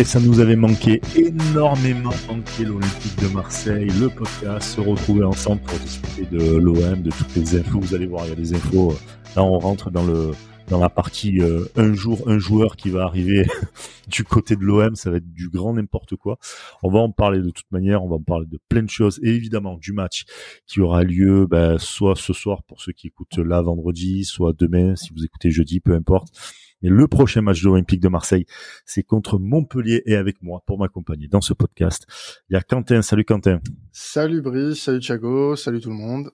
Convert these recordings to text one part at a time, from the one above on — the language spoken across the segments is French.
Et ça nous avait manqué, énormément manqué l'Olympique de Marseille, le podcast, se retrouver ensemble pour discuter de l'OM, de toutes les infos. Vous allez voir, il y a des infos. Là, on rentre dans le dans la partie euh, un jour, un joueur qui va arriver du côté de l'OM, ça va être du grand n'importe quoi. On va en parler de toute manière, on va en parler de plein de choses et évidemment du match qui aura lieu ben, soit ce soir pour ceux qui écoutent là vendredi, soit demain si vous écoutez jeudi, peu importe. Mais le prochain match de l'Olympique de Marseille, c'est contre Montpellier et avec moi pour m'accompagner dans ce podcast. Il y a Quentin. Salut Quentin. Salut Brice, salut Thiago, salut tout le monde.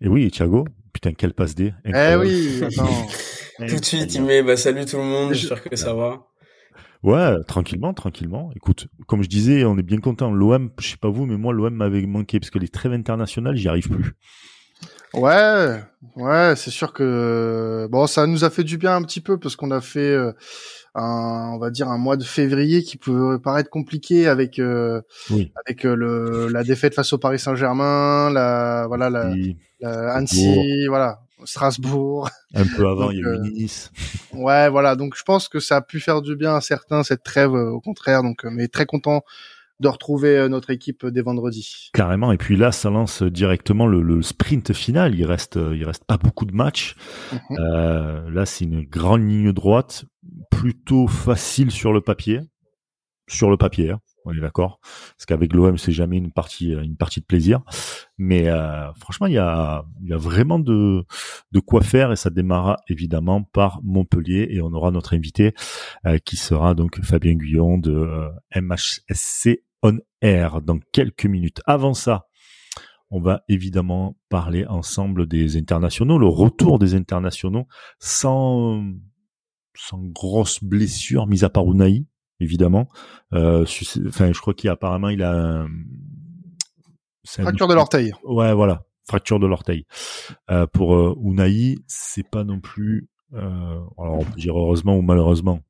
Et oui, Thiago, putain, quelle passe D. Eh oui, attends. tout de suite, il met bah, salut tout le monde, j'espère que ça va. Ouais, tranquillement, tranquillement. Écoute, comme je disais, on est bien content. L'OM, je sais pas vous, mais moi, l'OM m'avait manqué parce que les trêves internationales, j'y arrive plus. Ouais, ouais, c'est sûr que bon, ça nous a fait du bien un petit peu parce qu'on a fait euh, un, on va dire un mois de février qui peut paraître compliqué avec euh, avec euh, le la défaite face au Paris Saint-Germain, la voilà la, la Annecy, voilà Strasbourg. Un peu avant, il y a eu Nice. Ouais, voilà. Donc je pense que ça a pu faire du bien à certains cette trêve, au contraire. Donc, mais très content de retrouver euh, notre équipe dès vendredi. Carrément. Et puis là, ça lance directement le, sprint final. Il reste, euh, il reste pas beaucoup de matchs. Mhm. Euh, là, c'est une grande ligne droite, plutôt facile sur le papier. Sur le papier, hein. on est d'accord. Parce qu'avec l'OM, c'est jamais une partie, une partie de plaisir. Mais franchement, il y a, il y a vraiment de, de quoi faire et ça démarra évidemment par Montpellier et on aura notre invité qui sera donc Fabien Guyon de MHSC on air dans quelques minutes. Avant ça, on va évidemment parler ensemble des internationaux, le retour des internationaux sans sans grosse blessure, mis à part Unai, évidemment. Euh, enfin, je crois qu'apparemment il a un, fracture de l'orteil. Ouais, voilà, fracture de l'orteil. Euh, pour euh, Unai, c'est pas non plus. Euh, alors on peut dire heureusement ou malheureusement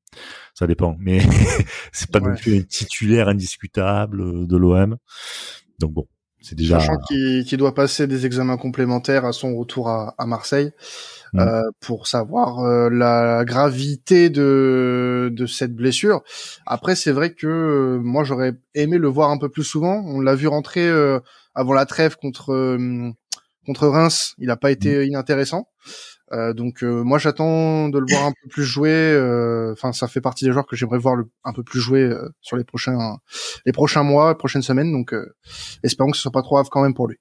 ça dépend. Mais c'est pas non plus un titulaire indiscutable euh, de l'OM. Donc bon, c'est déjà. Sachant qu'il doit passer des examens complémentaires à son retour à, à Marseille mmh. euh, pour savoir euh, la gravité de de cette blessure. Après, c'est vrai que euh, moi j'aurais aimé le voir un peu plus souvent. On l'a vu rentrer avant la trêve contre contre Reims. Il n'a pas été mmh. inintéressant. Euh, donc euh, moi j'attends de le voir un peu plus jouer. Euh, enfin, ça fait partie des joueurs que j'aimerais voir le, un peu plus jouer sur les prochains les prochains mois, prochaines semaines. Donc espérons que ce soit pas trop grave quand même pour lui.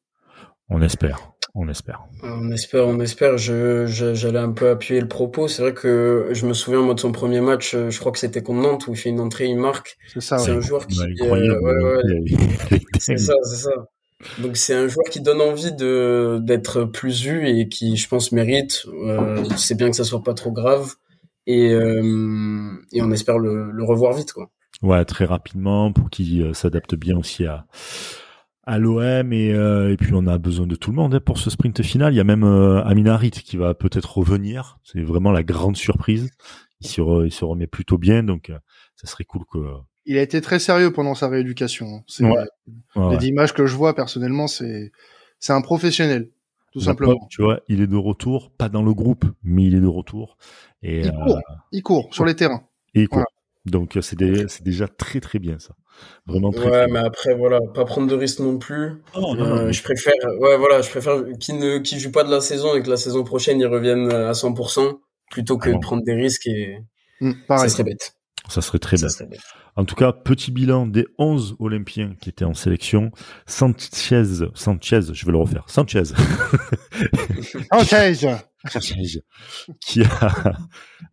On espère. On espère. On espère, on espère. Je, j'allais un peu appuyer le propos. C'est vrai que je me souviens moi de son premier match. Je crois que c'était contre Nantes où il fait une entrée, il marque. C'est ça. C'est un joueur qui. c'est ça, c'est ça. Donc c'est un joueur qui donne envie de d'être plus vu et qui, je pense, mérite. Euh, c'est bien que ça soit pas trop grave et euh, et on espère le, le, revoir vite, quoi. Ouais, très rapidement pour qu'il euh, s'adapte bien aussi à à l'OM et, euh, et puis on a besoin de tout le monde hein, pour ce sprint final. Il y a même euh, Aminarit qui va peut-être revenir. C'est vraiment la grande surprise. Il se, il se remet plutôt bien, donc ça serait cool que il a été très sérieux pendant sa rééducation. C'est les images que je vois personnellement, c'est c'est un professionnel, tout simplement. tu vois, il est de retour, pas dans le groupe, mais il est de retour. Et il court, euh, il court sur les terrains. Et il court. Donc euh, c'est c'est déjà très très bien ça. Vraiment très. Ouais, mais après voilà, pas prendre de risques non plus. Oh, non, euh, je préfère, ouais voilà, je préfère qu'il ne qu'il joue pas de la saison et que la saison prochaine il revienne à 100% plutôt que de prendre des risques et mmh, ça serait bête. Ça serait très bien. En tout cas, petit bilan des 11 Olympiens qui étaient en sélection. Sanchez, Sanchez, je vais le refaire. Sanchez. Sanchez. qui a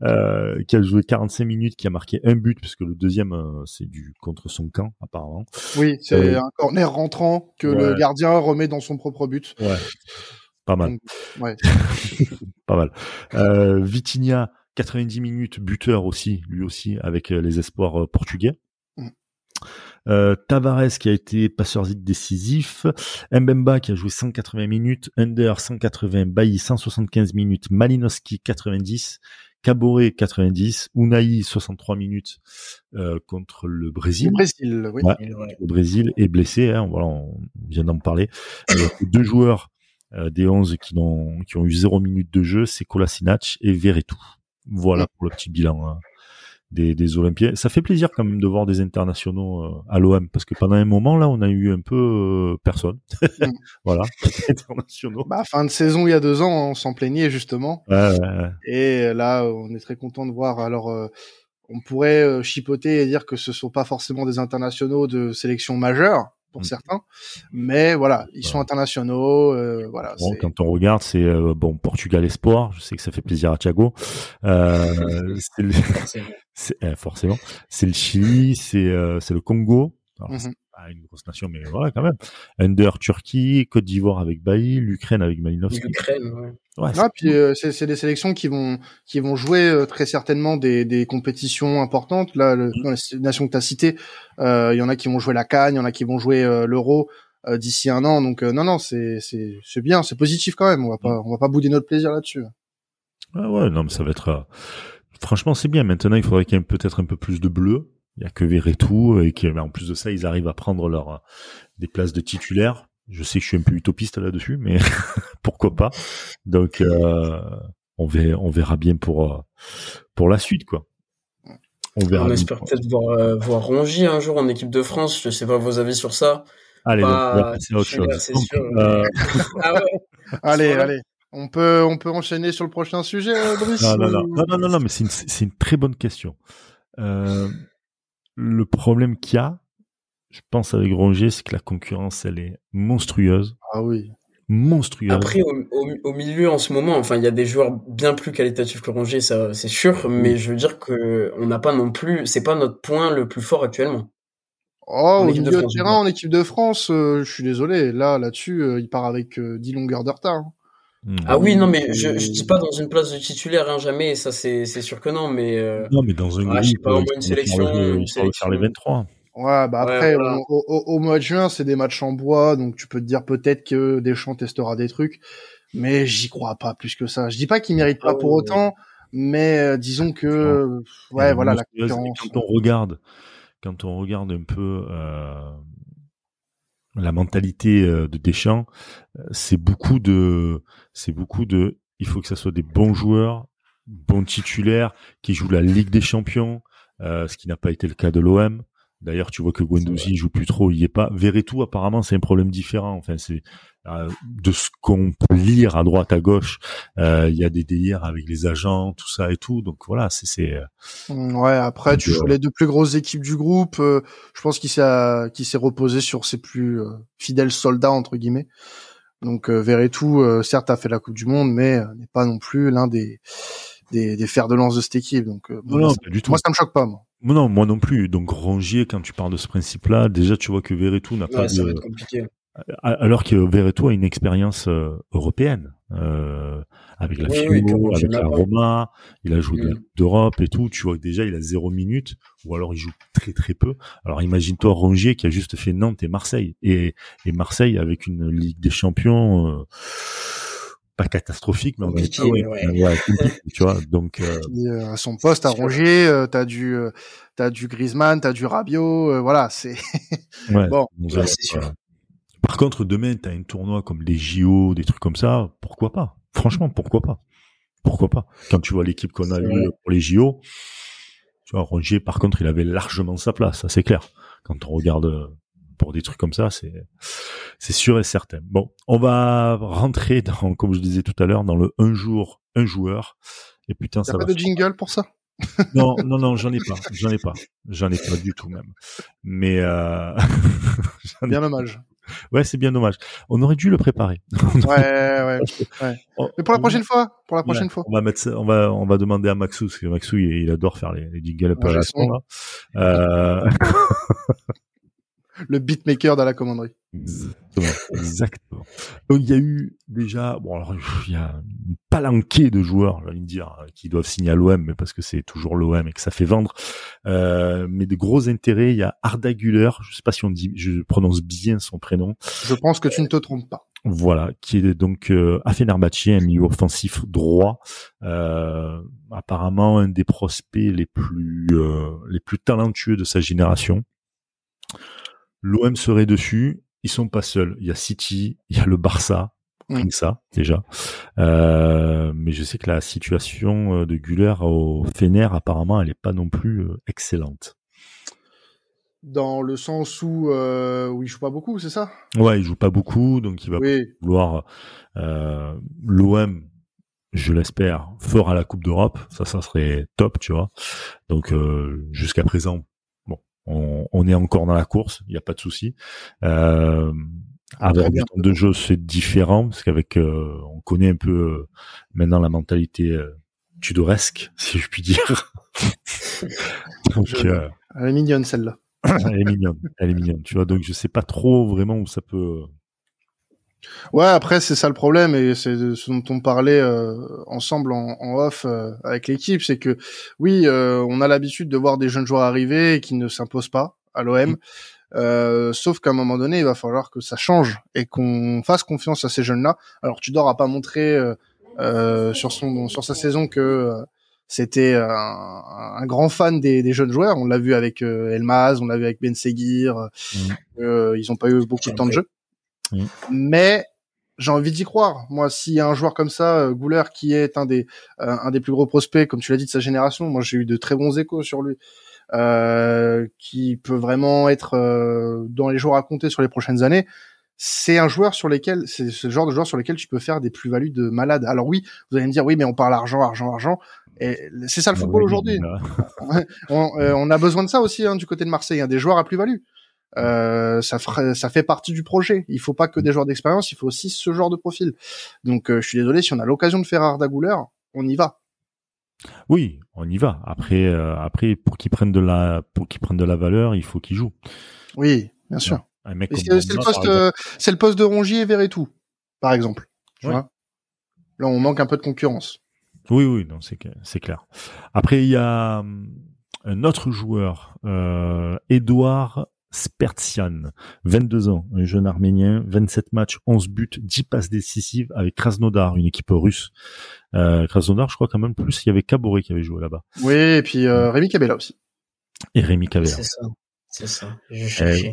euh, qui a joué 45 minutes, qui a marqué un but puisque le deuxième euh, c'est du contre son camp apparemment. Oui, c'est euh, un corner rentrant que le gardien remet dans son propre but. Ouais. Pas mal. ouais. Pas mal. Euh, Vitinha 90 minutes, buteur aussi, lui aussi, avec euh, les espoirs euh, portugais. Mm. Euh, Tavares qui a été passeur décisif, Mbemba qui a joué 180 minutes, Under 180, Bailly 175 minutes, Malinowski 90, Caboret 90, Unai 63 minutes contre le Brésil. Le Brésil, oui. Le Brésil est blessé, hein, voilà, on vient d'en parler. deux joueurs des 11 qui ont, qui ont eu 0 minutes de jeu, c'est Kolasinac et Veretout. Voilà pour le petit bilan. Hein. des, des Olympiens. Ça fait plaisir quand même de voir des internationaux euh, à l'OM parce que pendant un moment là, on a eu un peu euh, personne. Mm. voilà, internationaux. Bah, fin de saison il y a deux ans, on s'en plaignait justement. Ouais, ouais, et là, on est très content de voir. Alors, euh, on pourrait chipoter et dire que ce sont pas forcément des internationaux de sélection majeure pour mm. certains, mais voilà, ils sont internationaux. Euh, voilà. Bon, quand on regarde, c'est euh, bon Portugal Espoir. Je sais que ça fait plaisir à Thiago. Euh, c'est eh, forcément, c'est le Chili, c'est c'est le Congo. Mhm une grosse nation, mais voilà quand même. Under Turquie, Côte d'Ivoire avec Bailly, l'Ukraine avec Malinovski. L'Ukraine, ouais. ouais ah, puis euh, c'est des sélections qui vont qui vont jouer euh, très certainement des, des compétitions importantes. Là, le, mm. dans les nations que tu as citées, euh, il y en a qui vont jouer la Cannes, il y en a qui vont jouer l'Euro d'ici un an. Donc non, non, c'est c'est c'est bien, c'est positif quand même. On va pas on va pas bouder notre plaisir là-dessus. Ah ouais, non, mais ça va être. Franchement, c'est bien. Maintenant, il faudrait qu'il y ait peut-être un peu plus de bleu il y a que Verretou et qui, en plus de ça, ils arrivent à prendre leur des places de titulaires. Je sais que je suis un peu utopiste là-dessus, mais pourquoi pas. Donc, euh, on verra, on verra bien pour euh, pour la suite, quoi. On, verra on espère peut-être voir, euh, voir Rongier un jour en équipe de France. Je sais pas vos avis sur ça. Allez, c'est autre chose. ah ouais. allez, allez. On peut, on peut enchaîner sur le prochain sujet, Brice non, non, non, non, non, non, mais c'est une, une, très bonne question. Euh, le problème qu'il y a, je pense avec Rongier, c'est que la concurrence, elle est monstrueuse. Ah oui. Monstrueuse. Après, au, milieu, en ce moment, enfin, il y a des joueurs bien plus qualitatifs que Rongier, ça, c'est sûr, mais je veux dire que on n'a pas non plus, c'est pas notre point le plus fort actuellement. Oh, au milieu de, terrain, en équipe de France, euh, je suis désolé. Là, là-dessus, euh, il part avec 10 euh, longueurs de retard. Hein. Hmm. Ah oui, non, mais je, je dis pas dans une place de titulaire, hein, jamais, ça c'est sûr que non, mais. Euh... Non, mais dans un ah, groupe, pas, au moins une sélection. Il faut faire les 23. Ouais, bah après, au, au, mois de juin, c'est des matchs en bois, donc tu peux te dire peut-être que Deschamps testera des trucs, mais j'y crois pas plus que ça. Je dis pas qu'il mérite pas pour autant, mais euh, disons que, ouais, voilà, la Quand on regarde, quand on regarde un peu euh, la mentalité euh, de Deschamps, euh, c'est beaucoup de, c'est beaucoup de, il faut que ça soit des bons joueurs, bons titulaires, qui jouent la Ligue des Champions, euh, ce qui n'a pas été le cas de l'OM. D'ailleurs, tu vois que Guendouzi joue plus trop, il y est pas. Verretou, apparemment, c'est un problème différent. Enfin, c'est euh, de ce qu'on peut lire à droite, à gauche. Euh, il y a des délires avec les agents, tout ça et tout. Donc voilà, c'est. c'est euh, mm, ouais. Après, tu joues les deux plus grosses équipes du groupe. je pense qu'il s'est qui s'est reposé sur ses plus fidèles soldats entre guillemets. Donc Verretou, certes, a fait la Coupe du Monde, mais n'est pas non plus l'un des des, des fers de lance de cette équipe. Donc, euh, non, du tout. moi, ça me choque pas, moi. Non, moi non plus. Donc, Rongier, quand tu parles de ce principe-là, déjà, tu vois que Verretou n'a pas de... Alors que Verretou a une expérience euh, européenne, euh, avec la FIO, avec la Roma, il a joué mm. d'Europe et tout. Tu vois que déjà, il a zéro minute, ou alors il joue très très peu. Alors imagine-toi Rongier qui a juste fait Nantes et Marseille, et, et Marseille avec une Ligue des Champions. Euh, pas catastrophique, mais compliqué, ouais, ouais. tu vois. Donc euh... euh à son poste à Rongier, euh, t'as du euh, t'as du Griezmann, t'as du Rabiot, euh, voilà, c'est bon. sûr. Par contre, demain, t'as un tournoi comme les JO, des trucs comme ça, pourquoi pas? Franchement, pourquoi pas? Pourquoi pas? Quand tu vois l'équipe qu'on a eue pour les JO, tu vois, Rongier, par contre, il avait largement sa place, ça c'est clair. Quand on regarde pour des trucs comme ça, c'est c'est sûr et certain. Bon, on va rentrer dans, comme je disais tout à l'heure, dans le un jour, un joueur. Et putain, ça pas de jingle pour ça? Non, non, non, j'en ai pas, j'en ai pas, j'en ai pas du tout même. Mais euh... bien dommage. Ouais, c'est bien dommage. On aurait dû le préparer. ouais, ouais, ouais. Mais pour la prochaine fois, pour la prochaine fois. On va mettre, on va, on va demander à Maxou parce que Maxou, il, adore faire les, les jingles un peu à la là. Euh le beatmaker dans la commanderie. Exactement. Donc il y a eu déjà, bon alors il y a une palanquée de joueurs, de dire, qui doivent signer à l'OM, mais parce que c'est toujours l'OM et que ça fait vendre. Euh, mais de gros intérêts, il y a Arda Güler, je sais pas si on dit, je prononce bien son prénom. Je pense que tu ne te trompes pas. Voilà, qui est donc euh, à Fenerbahçe, un milieu offensif droit, euh, apparemment un des prospects les plus euh, les plus talentueux de sa génération. L'OM serait dessus. Ils sont pas seuls. Il y a City, il y a le Barça. Rien que ça, déjà. Euh, mais je sais que la situation de Guller au Fener, apparemment, elle n'est pas non plus excellente. Dans le sens où, euh, où il joue pas beaucoup, c'est ça? Ouais, il joue pas beaucoup, donc il va vouloir l'OM je l'espère, fera la Coupe d'Europe. Ça, ça serait top, tu vois. Donc euh, jusqu'à présent, bon, on, est encore dans la course, il n'y a pas de souci. Euh, avoir du temps de jeu, c'est différent parce qu'avec, euh, on connaît un peu euh, maintenant la mentalité euh, tudoresque, si je puis dire. donc, elle est mignonne celle-là. elle est mignonne, elle est mignonne. Tu vois, donc je sais pas trop vraiment où ça peut Ouais, après c'est ça le problème et c'est ce dont on parlait euh, ensemble en, off euh, avec l'équipe, c'est que oui, euh, on a l'habitude de voir des jeunes joueurs arriver et qui ne s'imposent pas à l'OM. Mm. sauf qu'à un moment donné, il va falloir que ça change et qu'on fasse confiance à ces jeunes-là. Alors Tudor a pas montré sur son sur sa saison que c'était un, un, grand fan des, des jeunes joueurs. On l'a vu avec Elmaz, on l'a vu avec Ben Seguir. Mm. ils ont pas eu beaucoup de temps de jeu. Mais j'ai envie d'y croire. Moi, s'il y a un joueur comme ça, euh, Gouler, qui est un des euh, un des plus gros prospects, comme tu l'as dit, de sa génération, moi j'ai eu de très bons échos sur lui, euh, qui peut vraiment être euh, dans les jours à compter sur les prochaines années. C'est un joueur sur lesquels, c'est ce genre de joueur sur lesquels tu peux faire des plus-values de malade. Alors oui, vous allez me dire, oui, mais on parle argent, argent, argent. Et c'est ça le bah football aujourd'hui. on, on, a besoin de ça aussi hein, du côté de Marseille, hein, des joueurs à plus-value. Euh, ça, ça fait partie du projet. Il faut pas que des joueurs d'expérience, il faut aussi ce genre de profil. Donc, euh, je suis désolé, si on a l'occasion de faire Arda Gouler, on y va. Oui, on y va. Après, euh, après, pour qu'ils prennent de la, pour qu'ils prennent de la valeur, il faut qu'ils jouent. Oui, bien sûr. C'est le poste, c'est le poste de Rongier et tout, par exemple. Là, on manque un peu de concurrence. Oui, oui, non, c'est c'est clair. Après, il y a hum, un autre joueur, euh, Edouard Spertian, 22 ans, un jeune arménien, 27 matchs, 11 buts, 10 passes décisives avec Krasnodar, une équipe russe. Euh, Krasnodar, je crois quand même plus, il y avait Caboret qui avait joué là-bas. Oui, et puis euh, Rémi Cabella aussi. Et Rémi Cabella. C'est ça, c'est ça. Je cherchais.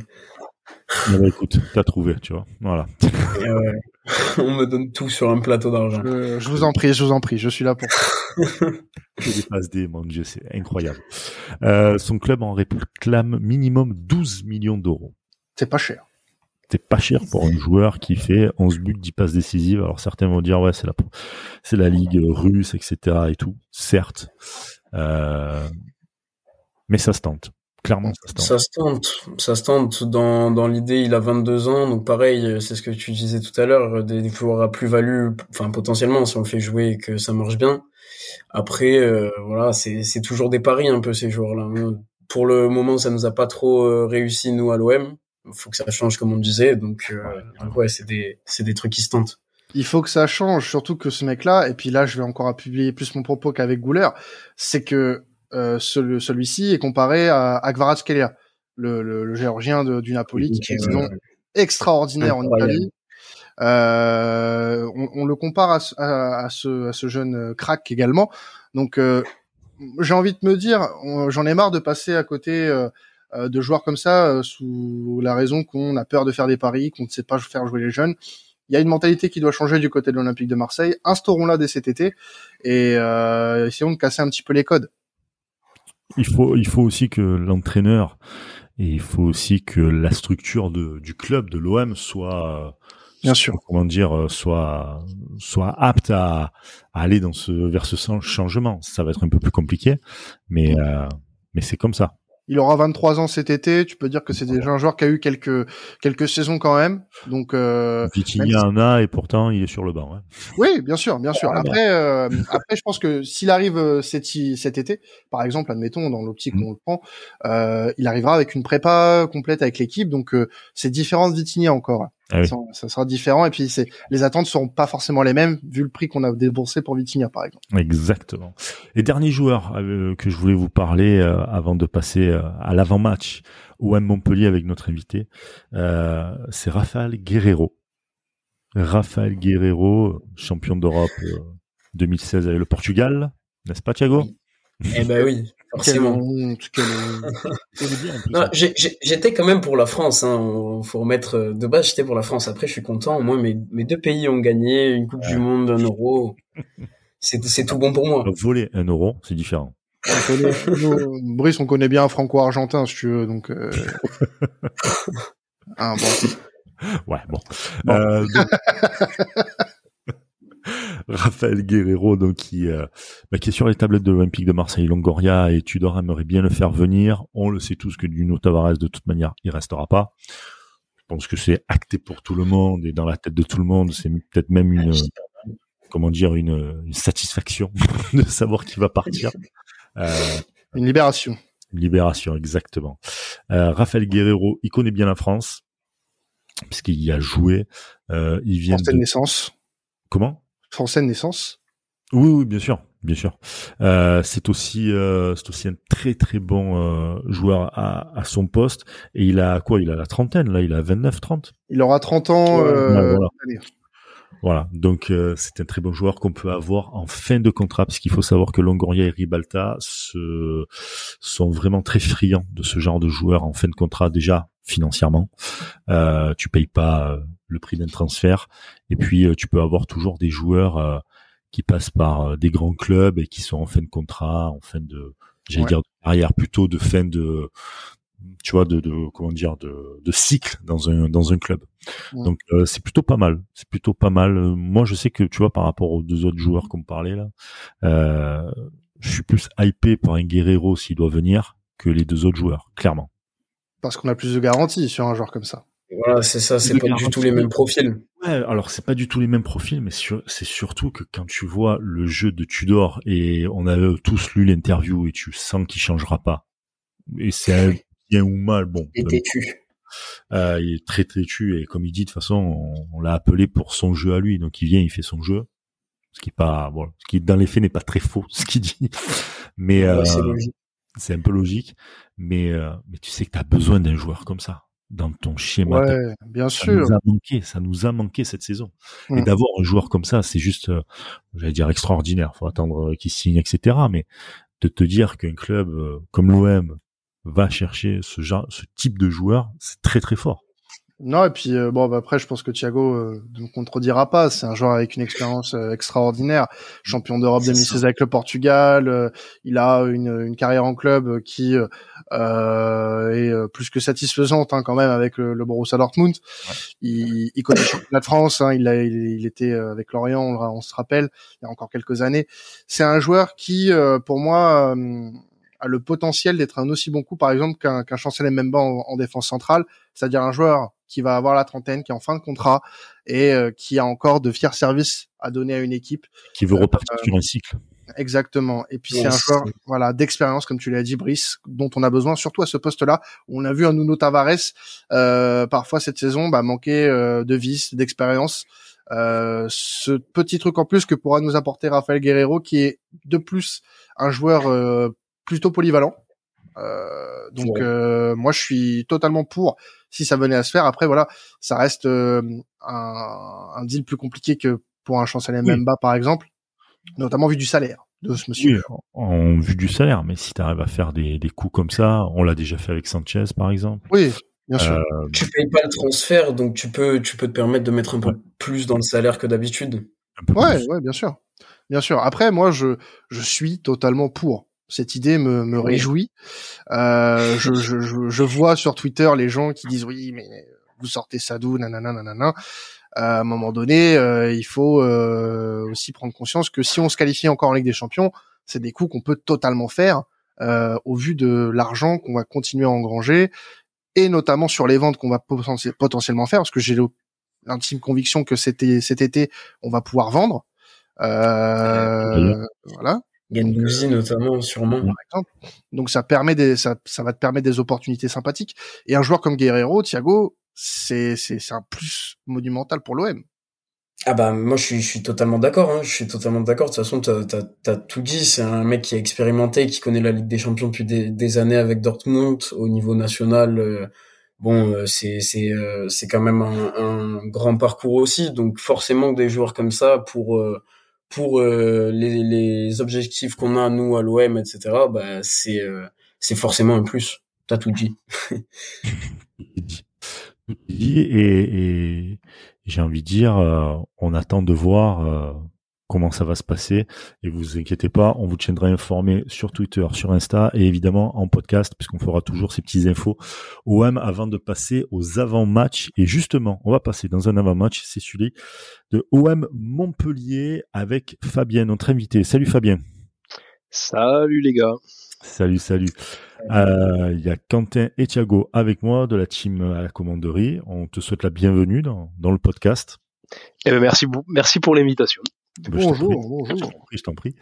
Bah, écoute, t'as trouvé, tu vois. Voilà. On me donne tout sur un plateau d'argent. Je, vous en prie, je vous en prie, je suis là pour. des passes D, mon dieu, c'est incroyable. Euh, son club en réclame minimum 12 millions d'euros. C'est pas cher. C'est pas cher pour un joueur qui fait 11 buts, 10 passes décisives. Alors certains vont dire ouais, c'est la, c'est la ligue russe, etc. et tout. Certes, euh, mais ça se tente. Clairement, ça se tente. Ça se tente. Dans, dans l'idée, il a 22 ans, donc pareil, c'est ce que tu disais tout à l'heure, des, joueurs à plus-value, enfin potentiellement si on le fait jouer et que ça marche bien. Après, euh, voilà, c'est, c'est toujours des paris un peu ces joueurs-là. Hein. Pour le moment, ça nous a pas trop euh, réussi nous à l'OM. Il faut que ça change, comme on disait. Donc, euh, ouais, c'est des, c'est des trucs qui se tentent. Il faut que ça change, surtout que ce mec-là, et puis là, je vais encore publier plus mon propos qu'avec Gouler, c'est que euh, celui-ci est comparé à Akvaratskhelia, le, le, le géorgien de, du Napoli, qui est une extraordinaire en Italie. Euh, on, on, le compare à, à, à, ce, à ce jeune euh, crack également. Donc, euh, j'ai envie de me dire, j'en ai marre de passer à côté euh, de joueurs comme ça sous la raison qu'on a peur de faire des paris, qu'on ne sait pas faire jouer les jeunes. Il y a une mentalité qui doit changer du côté de l'Olympique de Marseille. Instaurons-la dès cet été et essayons de casser un petit peu les codes il faut, il faut aussi que l'entraîneur et il faut aussi que la structure de, du club de l'OM soit bien sûr. comment dire soit soit apte à, à, aller dans ce vers ce changement. Ça va être un peu plus compliqué mais euh, mais c'est comme ça il aura 23 ans cet été. Tu peux dire que c'est déjà un joueur qui a eu quelques quelques saisons quand même. Donc euh, en a et pourtant il est sur le banc. Oui, bien sûr, bien sûr. Après, euh, après, je pense que s'il arrive euh, cet, cet été, par exemple, admettons dans l'optique mmh. où on le prend, euh, il arrivera avec une prépa complète avec l'équipe. Donc euh, c'est différent de Vitigny encore. Ah ça, sera différent et puis c'est les attentes seront pas forcément les mêmes vu le prix qu'on a déboursé pour Vitinha par exemple. Exactement. Et dernier joueur euh, que je voulais vous parler euh, avant de passer euh, à l'avant-match OM Montpellier avec notre invité, c'est Rafael Guerrero. Rafael Guerrero, champion d'Europe 2016 avec le Portugal, n'est-ce pas Thiago? Eh ben oui, Forcément. j'étais quand même pour la France. Hein. Faut remettre euh, de base, j'étais pour la France. Après, je suis content. Au moins, mes, mes deux pays ont gagné une Coupe du Monde, un euro. C'est tout bon pour moi. Voler un euro, c'est différent. Brice, on connaît bien un franco-argentin, si tu veux, donc. Euh... ah, bon. Ouais, bon. Euh, Raphaël Guerrero, donc qui, euh, bah, qui est sur les tablettes de l'Olympique de Marseille, Longoria et Tudor aimerait bien le faire venir. On le sait tous que Nuno Tavares, de toute manière, il restera pas. Je pense que c'est acté pour tout le monde et dans la tête de tout le monde, c'est peut-être même une, comment dire, une, une satisfaction de savoir qu'il va partir. Euh, une libération. Une libération, exactement. Euh, Raphaël Guerrero, il connaît bien la France puisqu'il y a joué. Euh, il vient de naissance. Comment? Français de naissance. Oui, oui, bien sûr, bien sûr. Euh, c'est aussi, euh, c'est aussi un très très bon euh, joueur à, à, son poste. Et il a quoi? Il a la trentaine là. Il a 29-30. Il aura 30 ans. Euh, voilà. Voilà, donc euh, c'est un très bon joueur qu'on peut avoir en fin de contrat, parce qu'il faut savoir que Longoria et Ribalta se, sont vraiment très friands de ce genre de joueur en fin de contrat déjà financièrement. Euh, tu payes pas euh, le prix d'un transfert, et puis euh, tu peux avoir toujours des joueurs qui passent par des grands clubs et qui sont en fin de contrat, en fin de, j'allais dire de carrière plutôt de fin de tu vois, de, de comment dire, de, de, cycle dans un dans un club. Donc euh, c'est plutôt pas mal. C'est plutôt pas mal. Moi, je sais que tu vois, par rapport aux deux autres joueurs qu'on parlait là, euh, je suis plus hypé pour un Guerrero s'il doit venir que les deux autres joueurs, clairement. Parce qu'on a plus de garanties sur un joueur comme ça. Voilà, c'est ça. C'est pas du tout les mêmes profils. Ouais, alors c'est pas du tout les mêmes profils, mais c'est surtout que quand tu vois le jeu de Tudor et on a tous lu l'interview et tu sens qu'il changera pas. Et c'est bien ou mal, bon. Il est têtu. Euh, il est très têtu et comme il dit de toute façon, on, l'a appelé pour son jeu à lui, donc il vient, il fait son jeu, ce qui est pas, ce qui dans les faits n'est pas très faux, ce qu'il dit, mais euh, c'est un peu logique, mais euh, mais tu sais que tu as besoin d'un joueur comme ça dans ton schéma. Ouais, bien ça sûr. Nous a manqué, ça nous a manqué cette saison. Et mm. d'avoir un joueur comme ça, c'est juste, euh, j'allais dire extraordinaire. Faut attendre qu'il signe, etc. Mais de te dire qu'un club comme l'OM va chercher ce genre, ce type de joueur, c'est très très fort. Non, et puis euh, bon, bah, après, je pense que Thiago euh, ne contredira pas. C'est un joueur avec une expérience euh, extraordinaire, champion d'Europe 2016 avec le Portugal. Euh, il a une, une, carrière en club qui est plus que satisfaisante hein, quand même avec le, le Borussia Dortmund. Il, il, connaît le championnat de France. Hein, il, a, il, était avec Lorient, on, on, se rappelle, il y a encore quelques années. C'est un joueur qui, pour moi a le potentiel d'être un aussi bon coup, par exemple, qu'un qu'un Chancel Mbemba en, en, défense centrale, c'est-à-dire un joueur qui va avoir la trentaine, qui est en fin de contrat et euh, qui a encore de fiers services à donner à une équipe. Qui veut repartir sur un cycle. Exactement. Et puis c'est un joueur, voilà, d'expérience, comme tu l'as dit, Brice, dont on a besoin, surtout à ce poste-là. On a vu un Nuno Tavares euh, parfois cette saison bah, manquer euh, de vis, d'expérience. Euh, ce petit truc en plus que pourra nous apporter Rafael Guerrero, qui est de plus un joueur euh, plutôt polyvalent. Euh, donc euh, moi je suis totalement pour si ça venait à se faire. Après voilà, ça reste euh, un, un, deal plus compliqué que pour un chancelier oui. Mbemba par exemple, notamment vu du salaire de ce monsieur. Oui, en, vue du salaire, mais si tu arrives à faire des, des coups comme ça, on l'a déjà fait avec Sanchez par exemple. Oui, bien sûr. Euh... Tu payes pas le transfert, donc tu peux tu peux te permettre de mettre un peu plus dans le salaire que d'habitude. Ouais, plus. ouais, bien sûr. Bien sûr. Après, moi, je, je suis totalement pour cette idée me, me réjouit. Euh, je, je, je, vois sur Twitter les gens qui disent oui, mais vous sortez ça d'où, nanana, nanana. Euh, à un moment donné, euh, il faut euh, aussi prendre conscience que si on se qualifie encore en Ligue des Champions, c'est des coups qu'on peut totalement faire euh, au vu de l'argent qu'on va continuer à engranger et notamment sur les ventes qu'on va potentiellement faire, parce que j'ai l'intime conviction que cet été, on va pouvoir vendre. Euh, voilà. Gendouzi notamment, sûrement. Par exemple. Donc ça permet des, ça, ça va te permettre des opportunités sympathiques. Et un joueur comme Guerrero, Thiago, c'est, c'est, c'est un plus monumental pour l'OM. Ah bah moi je suis, je suis totalement d'accord, hein. je suis totalement d'accord. De toute façon, t'as, t'as, t'as tout dit. C'est un mec qui a expérimenté, qui connaît la Ligue des Champions depuis des, des années avec Dortmund au niveau national. Euh, bon, euh, c'est c'est euh, c'est quand même un, un, grand parcours aussi. Donc forcément des joueurs comme ça pour pour les, les, objectifs qu'on a nous à l'OM, etc. Bah c'est c'est forcément un plus. T'as tout dit. tout dit et, et j'ai envie de dire, on attend de voir comment ça va se passer. Et vous inquiétez pas, on vous tiendra informé sur Twitter, sur Insta et évidemment en podcast, puisqu'on fera toujours ces petites infos OM avant de passer aux avant-matchs. Et justement, on va passer dans un avant-match, c'est celui de OM Montpellier avec Fabien, notre invité. Salut Fabien. Salut les gars. Salut, salut. Euh, il y a Quentin et Thiago avec moi de la team à la commanderie. On te souhaite la bienvenue dans, dans le podcast. Eh ben merci, merci pour l'invitation. Bonjour, bonjour. Je t'en prie.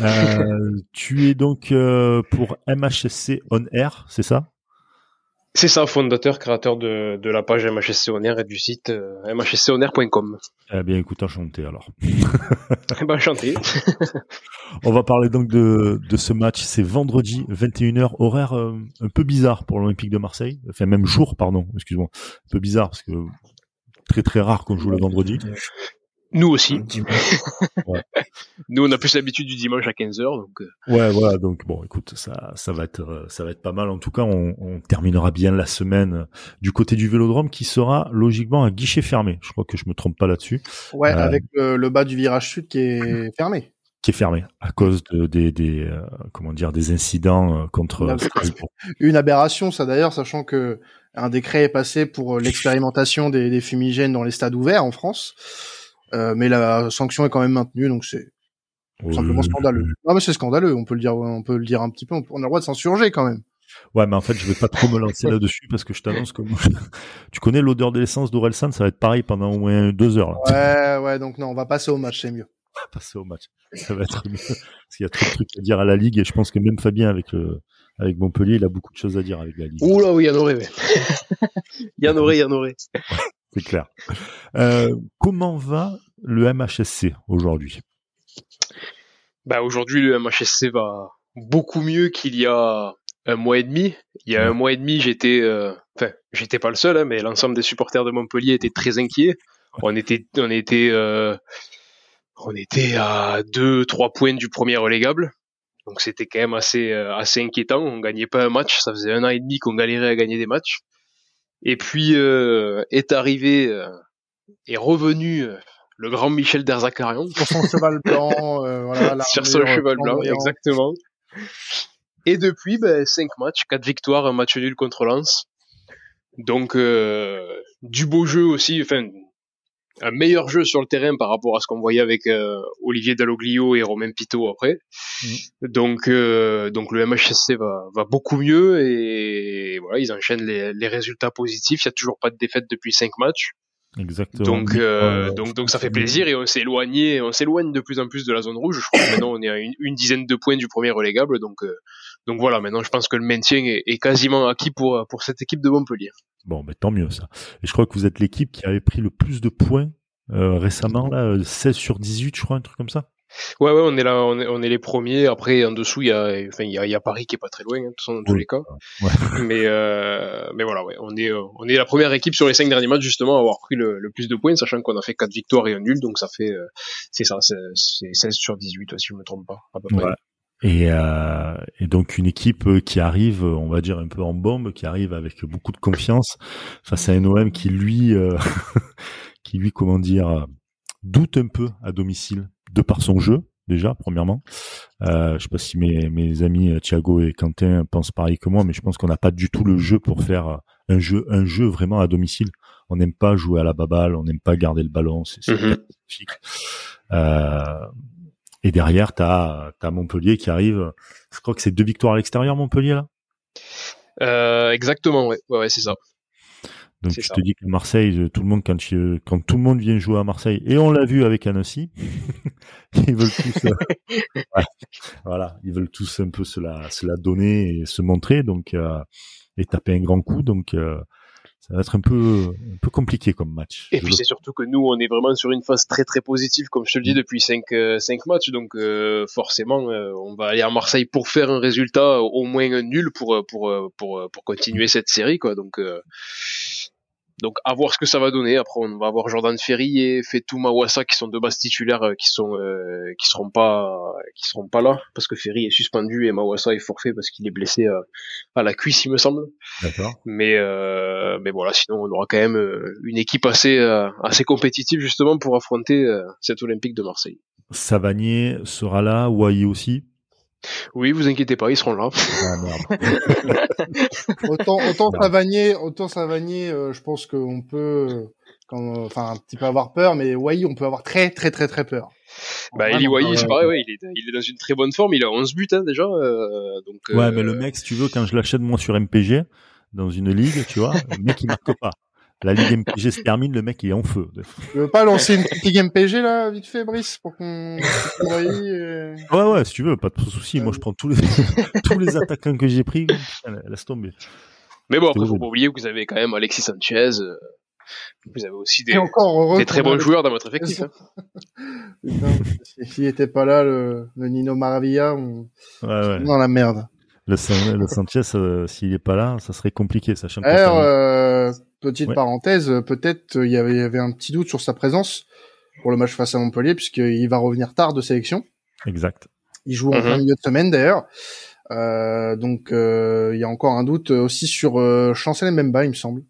Euh, tu es donc euh, pour MHSC On Air, c'est ça? C'est ça, fondateur, créateur de, de, la page MHSC On Air et du site euh, mhsconair.com. Eh bien, écoute, enchanté alors. eh ben, enchanté. On va parler donc de, de ce match. C'est vendredi, 21h, horaire euh, un peu bizarre pour l'Olympique de Marseille. Enfin, même jour, pardon, excuse-moi. Un peu bizarre parce que très très rare qu'on joue le vendredi. Nous aussi. Nous, on a plus l'habitude du dimanche à 15h. Donc... Euh. Ouais, voilà. Donc, bon, écoute, ça, ça, va être, euh, ça va être pas mal. En tout cas, on, on terminera bien la semaine du côté du vélodrome qui sera logiquement un guichet fermé. Je crois que je me trompe pas là-dessus. Ouais, euh, avec le, bas du virage sud qui est fermé. Qui est fermé à cause de, des, des comment dire, des incidents contre. Une aberration, ça d'ailleurs, sachant que un décret est passé pour l'expérimentation des, des fumigènes dans les stades ouverts en France. Euh, mais la sanction est quand même maintenue, donc c'est simplement scandaleux. Non, mais c'est scandaleux. On peut le dire, on peut le dire un petit peu. On a le droit de s'insurger quand même. Ouais, mais en fait, je vais pas trop me lancer là-dessus parce que je t'annonce que tu connais l'odeur de l'essence d'Orelsan, ça va être pareil pendant au moins deux heures. Ouais, ouais, donc non, on va passer au match, c'est mieux. On va passer au match. Ça va être mieux. Parce qu'il y a trop de trucs à dire à la Ligue et je pense que même Fabien avec le, avec Montpellier, il a beaucoup de choses à dire avec la Ligue. Oula, oui, il y en aurait. il y en aurait, il y en aurait. C'est clair. Euh, comment va le MHSC aujourd'hui? Bah Aujourd'hui, le MHSC va beaucoup mieux qu'il y a un mois et demi. Il y a un mois et demi, j'étais, euh, enfin, j'étais pas le seul, hein, mais l'ensemble des supporters de Montpellier étaient très inquiets. On était, on était, euh, on était à deux, trois points du premier relégable. Donc c'était quand même assez, assez inquiétant. On gagnait pas un match. Ça faisait un an et demi qu'on galérait à gagner des matchs. Et puis est arrivé, est revenu le grand Michel Derzakarian. Sur son cheval blanc, euh, voilà, Sur son cheval blanc, exactement. Et depuis, ben, 5 matchs, 4 victoires, un match nul contre Lens. Donc, euh, du beau jeu aussi, enfin, un meilleur jeu sur le terrain par rapport à ce qu'on voyait avec euh, Olivier Dalloglio et Romain Pito après. Mm. Donc, euh, donc le MHSC va, va beaucoup mieux et voilà, ils enchaînent les, les résultats positifs. Il n'y a toujours pas de défaite depuis 5 matchs. Exactement. Donc, euh, donc, donc ça fait plaisir et on s'éloigne, on s'éloigne de plus en plus de la zone rouge. Je crois que maintenant on est à une, dizaine de points du premier relégable. Donc, euh, donc voilà. Maintenant, je pense que le maintien est, quasiment acquis pour pour cette équipe de Montpellier. Bon, mais tant mieux ça. Et je crois que vous êtes l'équipe qui avait pris le plus de points euh, récemment là, 16 sur 18, je crois, un truc comme ça. Ouais, ouais, on est là, on est, on est les premiers. Après, en dessous, il y a, enfin, il y a, y a, Paris qui est pas très loin, hein, dans tous les cas. Ouais. Mais, euh, mais voilà, ouais, on est, on est la première équipe sur les cinq derniers matchs justement à avoir pris le, le plus de points, sachant qu'on a fait quatre victoires et un nul, donc ça fait, euh, c'est ça, c'est 16 sur 18, si je me trompe pas, à peu près. Et, euh, et, donc une équipe qui arrive, on va dire un peu en bombe, qui arrive avec beaucoup de confiance face à un OM qui lui, euh, qui lui, comment dire, doute un peu à domicile de par son jeu déjà premièrement. Euh, je sais pas si mes, mes amis euh, Thiago et Quentin pensent pareil que moi, mais je pense qu'on n'a pas du tout le jeu pour faire euh, un jeu un jeu vraiment à domicile. On n'aime pas jouer à la baballe, on n'aime pas garder le ballon, c'est mm euh, et derrière, tu as, as, Montpellier qui arrive. Je crois que c'est deux victoires à l'extérieur, Montpellier là? Euh, exactement, ouais, ouais, ouais c'est ça. Donc je te dis que Marseille, tout le monde quand, quand tout le monde vient jouer à Marseille, et on l'a vu avec Annecy, ils veulent tous, euh, voilà, ils veulent tous un peu se la, se la donner et se montrer, donc euh, et taper un grand coup, donc euh, ça va être un peu, un peu compliqué comme match. Et puis c'est surtout que nous, on est vraiment sur une phase très très positive, comme je te le dis mm. depuis cinq, cinq matchs, donc forcément, on va aller à Marseille pour faire un résultat, au moins nul pour pour pour pour continuer cette série, quoi. Donc Donc à voir ce que ça va donner. Après on va avoir Jordan Ferry et Fetou Mawassa qui sont deux bases titulaires euh, qui sont euh, qui seront pas qui seront pas là parce que Ferry est suspendu et Mawassa est forfait parce qu'il est blessé euh, à la cuisse il me semble. D'accord. Mais mais voilà sinon on aura quand même une équipe assez assez compétitive justement pour affronter cet Olympique de Marseille. Savanier sera là, Wai aussi. Oui, vous inquiétez pas, ils seront là. Ah, autant autant Savanier, autant Savanier, euh, je pense qu'on peut, enfin un petit peu avoir peur, mais Wai, on peut avoir très très très très peur. Bah, Eli Wai, c'est pareil, ouais, il, est, il est dans une très bonne forme, il a 11 buts hein, déjà. Euh, donc, ouais, mais le euh, mec, si tu veux, quand je l'achète moi sur MPG, dans une ligue, tu vois, le mec il marque pas la Ligue MPG se termine, le mec il est en feu. Tu veux pas lancer une petite Ligue MPG là, vite fait, Brice, pour qu'on et... Ouais, ouais, si tu veux, pas de souci. Moi, je prends tous les tous les attaquants que j'ai pris, laisse tomber. Mais bon, après, faut pas oublier que vous avez quand même Alexis Sanchez. Euh, vous avez aussi des, encore des très bons joueurs dans votre effectif. Hein. S'il était pas là, le, Nino Maravilla, on... ouais, ouais. dans la merde. Le, Sanchez, euh, s'il est pas là, ça serait compliqué, sachant que. Euh, Petite parenthèse, peut-être il y avait, un petit doute sur sa présence pour le match face à Montpellier, puisqu'il va revenir tard de sélection. Exact. Il joue en mhm. milieu de semaine d'ailleurs. Euh, donc euh, il y a encore un doute aussi sur euh, Chancel Mbemba, il me semble,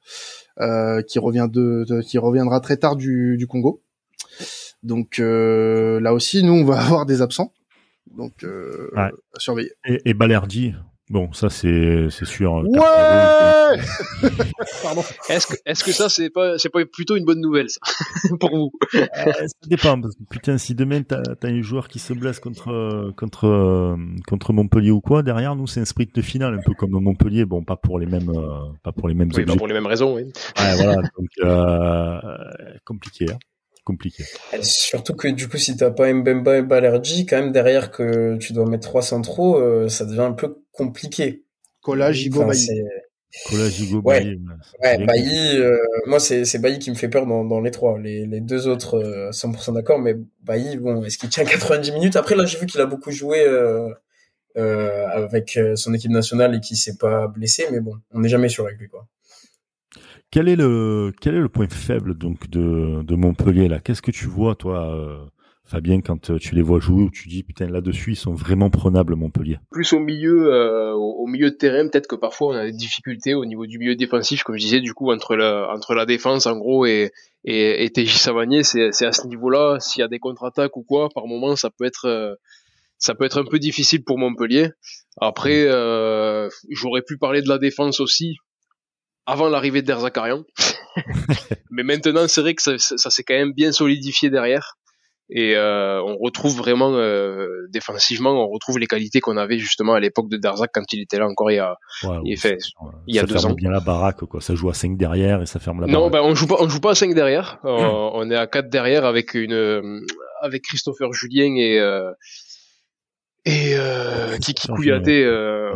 euh, qui revient de, qui reviendra très tard du, du Congo. Donc là aussi, nous on va avoir des absents. Donc à surveiller. Et, et Balerdi, Bon, ça c'est c'est sûr. Ouais. Euh, Pardon. Est-ce que est-ce que ça c'est pas c'est pas plutôt une bonne nouvelle ça pour vous? Euh, Ça dépend parce que putain si demain t'as as un joueur qui se blesse contre contre euh, contre Montpellier ou quoi derrière nous c'est un sprint de finale un peu comme Montpellier bon pas pour les mêmes pas pour les mêmes oui, pas pour les mêmes raisons oui. Ouais, voilà donc compliqué. Hein compliqué. surtout que du coup, si t'as pas Mbemba et Balerji, quand même derrière que tu dois mettre trois centraux, euh, ça devient un peu compliqué. Bailly. Collage, Igo, Bailly. Ouais, Bailly, euh, moi, c'est, c'est Bailly qui me fait peur dans, dans les trois. Les, les deux autres, euh, 100% d'accord, mais Bailly, bon, est-ce qu'il tient 90 minutes? Après, là, j'ai vu qu'il a beaucoup joué euh, euh, avec son équipe nationale et qu'il s'est pas blessé, mais bon, on n'est jamais sûr avec lui, quoi. Quel est le quel est le point faible donc de, de Montpellier là? Qu'est-ce que tu vois toi euh, Fabien quand euh, tu les vois jouer ou tu dis putain là-dessus ils sont vraiment prenables Montpellier Plus au milieu euh, au milieu de terrain peut-être que parfois on a des difficultés au niveau du milieu défensif comme je disais du coup entre la entre la défense en gros et et, et TJ Savanier c'est c'est à ce niveau-là s'il y a des contre-attaques ou quoi par moment ça peut être ça peut être un peu difficile pour Montpellier. Après, euh, j'aurais pu parler de la défense aussi, avant l'arrivée d'Erzakarian. Mais maintenant, c'est vrai que ça, ça, s'est quand même bien solidifié derrière. Et euh, on retrouve vraiment euh, défensivement, on retrouve les qualités qu'on avait justement à l'époque de Derzak quand il était là encore il y a, il, fait, il y a ça deux ferme bien la baraque quoi. Ça joue à 5 derrière et ça ferme la non, baraque. Non, ben on joue pas, on joue pas à 5 derrière. on est à 4 derrière avec une, avec Christopher Julien et euh, et euh, Kiki Kouyaté euh,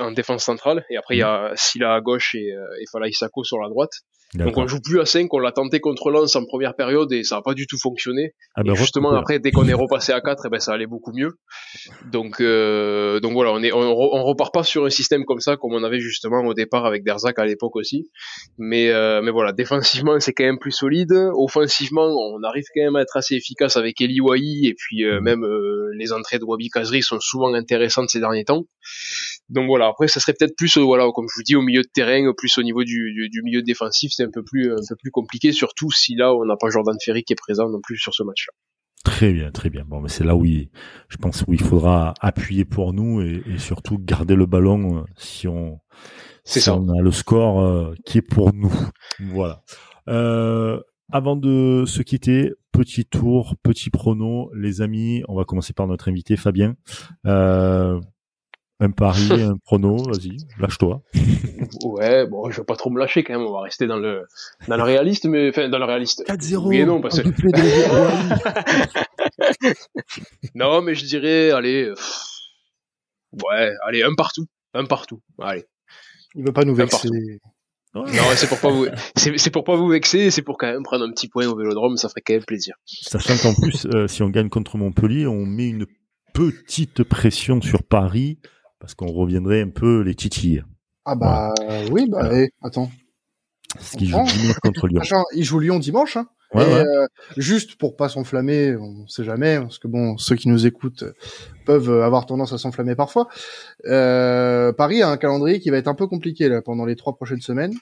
en défense centrale. Et après il y a Silla à gauche et, euh, et Fala Isako sur la droite donc on joue plus à 5, on l'a tenté contre Lens en première période et ça n'a pas du tout fonctionné. Ah ben, et justement après dès qu'on est repassé à 4, et eh ben ça allait beaucoup mieux. Donc euh, donc voilà, on est on, on, repart pas sur un système comme ça comme on avait justement au départ avec Derzac à l'époque aussi. Mais euh, mais voilà, défensivement c'est quand même plus solide, offensivement on arrive quand même à être assez efficace avec Eli Wahi et puis euh, même euh, les entrées de Wabi Kazri sont souvent intéressantes ces derniers temps. Donc voilà, après ça serait peut-être plus voilà comme je vous dis au milieu de terrain, plus au niveau du, du, du milieu défensif c'est un peu plus un peu plus compliqué, surtout si là on n'a pas Jordan Ferry qui est présent non plus sur ce match-là. Très bien, très bien. Bon, mais c'est là où il, je pense où il faudra appuyer pour nous et, surtout garder le ballon euh, si on, ça. on a le score euh, qui est pour nous. Voilà. Euh, avant de se quitter, petit tour, petit prono, les amis. On va commencer par notre invité Fabien. Euh, un pari, un prono, vas-y, lâche-toi. Ouais, bon, je vais pas trop me lâcher quand même, on va rester dans le dans le réaliste, mais enfin dans le réaliste. 4-0. Oui non, parce que... non, mais je dirais, allez, ouais, allez, un partout, un partout, allez. Il veut pas nous vexer. Non, c'est pour pas vous, c'est pour pas vous vexer, c'est pour quand même prendre un petit point au Vélodrome, ça ferait quand même plaisir. Sachant qu'en plus, euh, si on gagne contre Montpellier, on met une petite pression sur Paris parce qu'on reviendrait un peu les titilles. Ah bah oui, bah attends. Ce qui joue dimanche contre Lyon. Il joue Lyon dimanche. Hein. et, Euh, juste pour pas s'enflammer, on sait jamais, parce que bon, ceux qui nous écoutent peuvent avoir tendance à s'enflammer parfois. Euh, Paris a un calendrier qui va être un peu compliqué là pendant les trois prochaines semaines.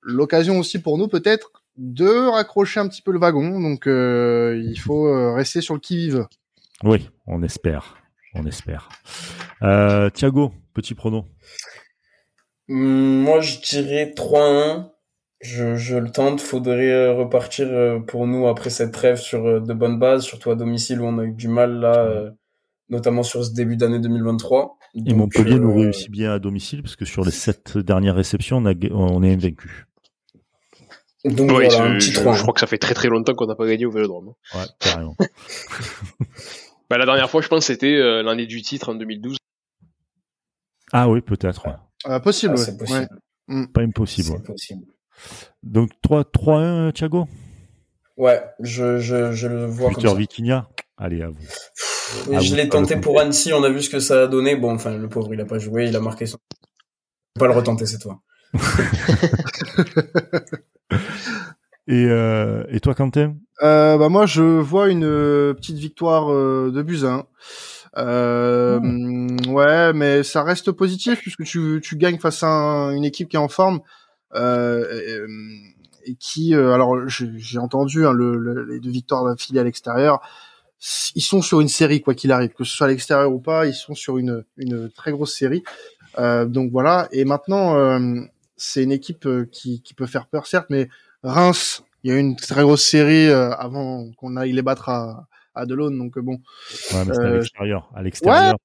L'occasion aussi pour nous peut-être de raccrocher un petit peu le wagon, donc euh, il faut rester sur le qui vive. Oui, on espère, on espère. Euh, Thiago, petit prono. Moi, je dirais 3-1 je, je le tente. Faudrait euh, repartir euh, pour nous après cette trêve sur euh, de bonnes bases, surtout à domicile où on a eu du mal là, notamment sur ce début d'année 2023. Et Montpellier nous réussit bien à domicile parce que sur les sept dernières réceptions, on, a, on est invaincu. Donc voilà, un petit je, je, crois que ça fait très très longtemps qu'on n'a pas gagné au Vélodrome. Ouais, carrément. bah, la dernière fois, je pense, c'était l'année du titre en 2012. Ah oui, peut-être. Ouais. Euh, possible, ah, ouais. possible. Ouais. Pas impossible. C'est possible. Donc 3-1, Thiago? Ouais, je, je, je le vois Peter comme ça. Vitinha? Allez, à vous. À je vous, l'ai tenté pour Annecy, on a vu ce que ça a donné. Bon, enfin, le pauvre, il a pas joué, il a marqué son. Je vais pas le retenter cette fois. Et, euh, et toi, Quentin? Euh, bah moi, je vois une euh, petite victoire euh, de Buzyn. Euh, Ouais, mais ça reste positif puisque tu, tu gagnes face à un- une équipe qui est en forme euh, et, et qui, euh, alors j'ai entendu hein, le, le- les deux victoires d'affilée à l'extérieur. Ils sont sur une série quoi qu'il arrive, que ce soit à l'extérieur ou pas, ils sont sur une, une très grosse série. Euh, donc voilà. Et maintenant, euh, c'est une équipe euh, qui, qui peut faire peur certes, mais Reims, il y a eu une très grosse série euh, avant qu'on aille les battre à, à Delaune, donc euh, bon. Ouais, mais c'est à Euh, l'extérieur. À l'extérieur,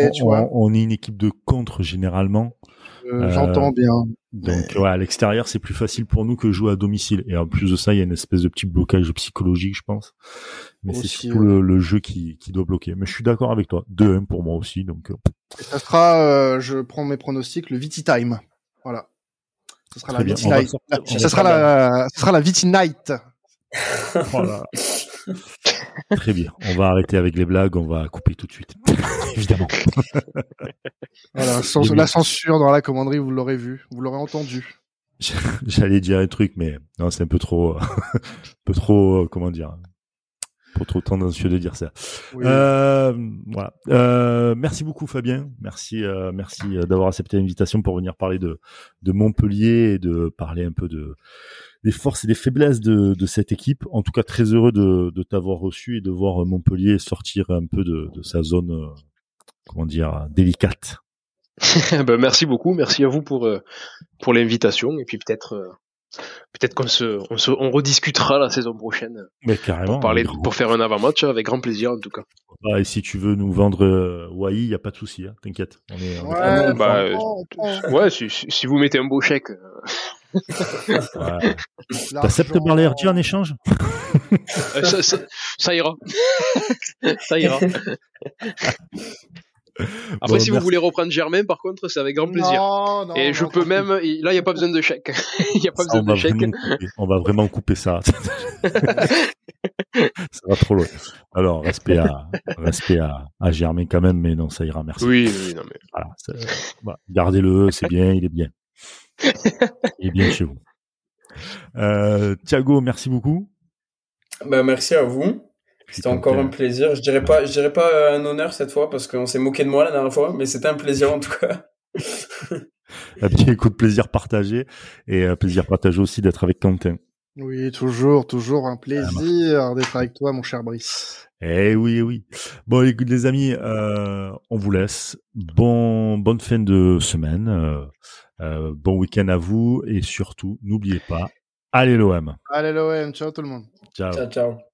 on, tu vois, on- on est une équipe de contre généralement. euh, j'entends bien. Donc ouais, à l'extérieur, c'est plus facile pour nous que jouer à domicile. Et en plus de ça, il y a une espèce de petit blocage psychologique, je pense. Mais c'est surtout ouais. le, le jeu qui, qui doit bloquer. Mais je suis d'accord avec toi. 2-1 pour moi aussi. Donc euh, Et ça sera, euh, je prends mes pronostics, le Viti Time. Voilà. Ce sera Très la bien. Viti Night. Ça sera la, ça sera la Viti Night. Voilà. Très bien. On va arrêter avec les blagues. On va couper tout de suite. Évidemment. Voilà, sans, la censure dans la commanderie, vous l'aurez vu, vous l'aurez entendu. J'allais dire un truc, mais non, c'est un peu trop, un peu trop, euh, comment dire, peu trop tendancieux de dire ça. Oui. Euh, voilà. Euh, merci beaucoup Fabien. Merci, euh, merci euh, d'avoir accepté l'invitation pour venir parler de, de Montpellier et de parler un peu de des forces et des faiblesses de, de cette équipe. En tout cas, très heureux de, de t'avoir reçu et de voir Montpellier sortir un peu de, de sa zone, euh, comment dire, délicate. ben, merci beaucoup, merci à vous pour euh, pour l'invitation et puis peut-être euh, peut-être qu'on se on se on rediscutera la saison prochaine Mais carrément. pour parler pour faire un avant-match avec grand plaisir en tout cas. Ah, et si tu veux nous vendre euh, Wai, il y a pas de souci, hein, t'inquiète. On est, on est Ouais, bah, si vous mettez un beau chèque. Euh, Ouais. T'acceptes Balerdi en échange? Euh, ça, ça, ça ira. ça ira. Après, Bon, si vous voulez reprendre Germain, par contre, c'est avec grand plaisir. Non, non, Et je non, peux non. même, là, il n'y a pas besoin de chèque. Il n'y a pas Ça, besoin on, va de chèque. vraiment couper, on va vraiment couper ça. ça va trop loin. Alors, respect à, respect à, à Germain quand même, mais non, ça ira, merci. Oui, oui, non, mais. Voilà, ça- voilà. Gardez-le, c'est bien, il est bien. Est bien chez vous. Euh, Thiago, merci beaucoup. Bah, merci à vous. C'était encore un plaisir. Je dirais pas, je dirais pas un honneur cette fois parce qu'on s'est moqué de moi la dernière fois, mais c'était un plaisir en tout cas. Un petit écoute plaisir partagé et euh, plaisir partagé aussi d'être avec Quentin. Oui, toujours, toujours un plaisir d'être avec toi, mon cher Brice. Eh oui, eh oui. Bon, écoute les amis, euh, on vous laisse. Bon, bonne fin de semaine, euh, bon week-end à vous et surtout, n'oubliez pas, allez l'OM. Allez l'OM, ciao tout le monde. Ciao. Ciao, ciao.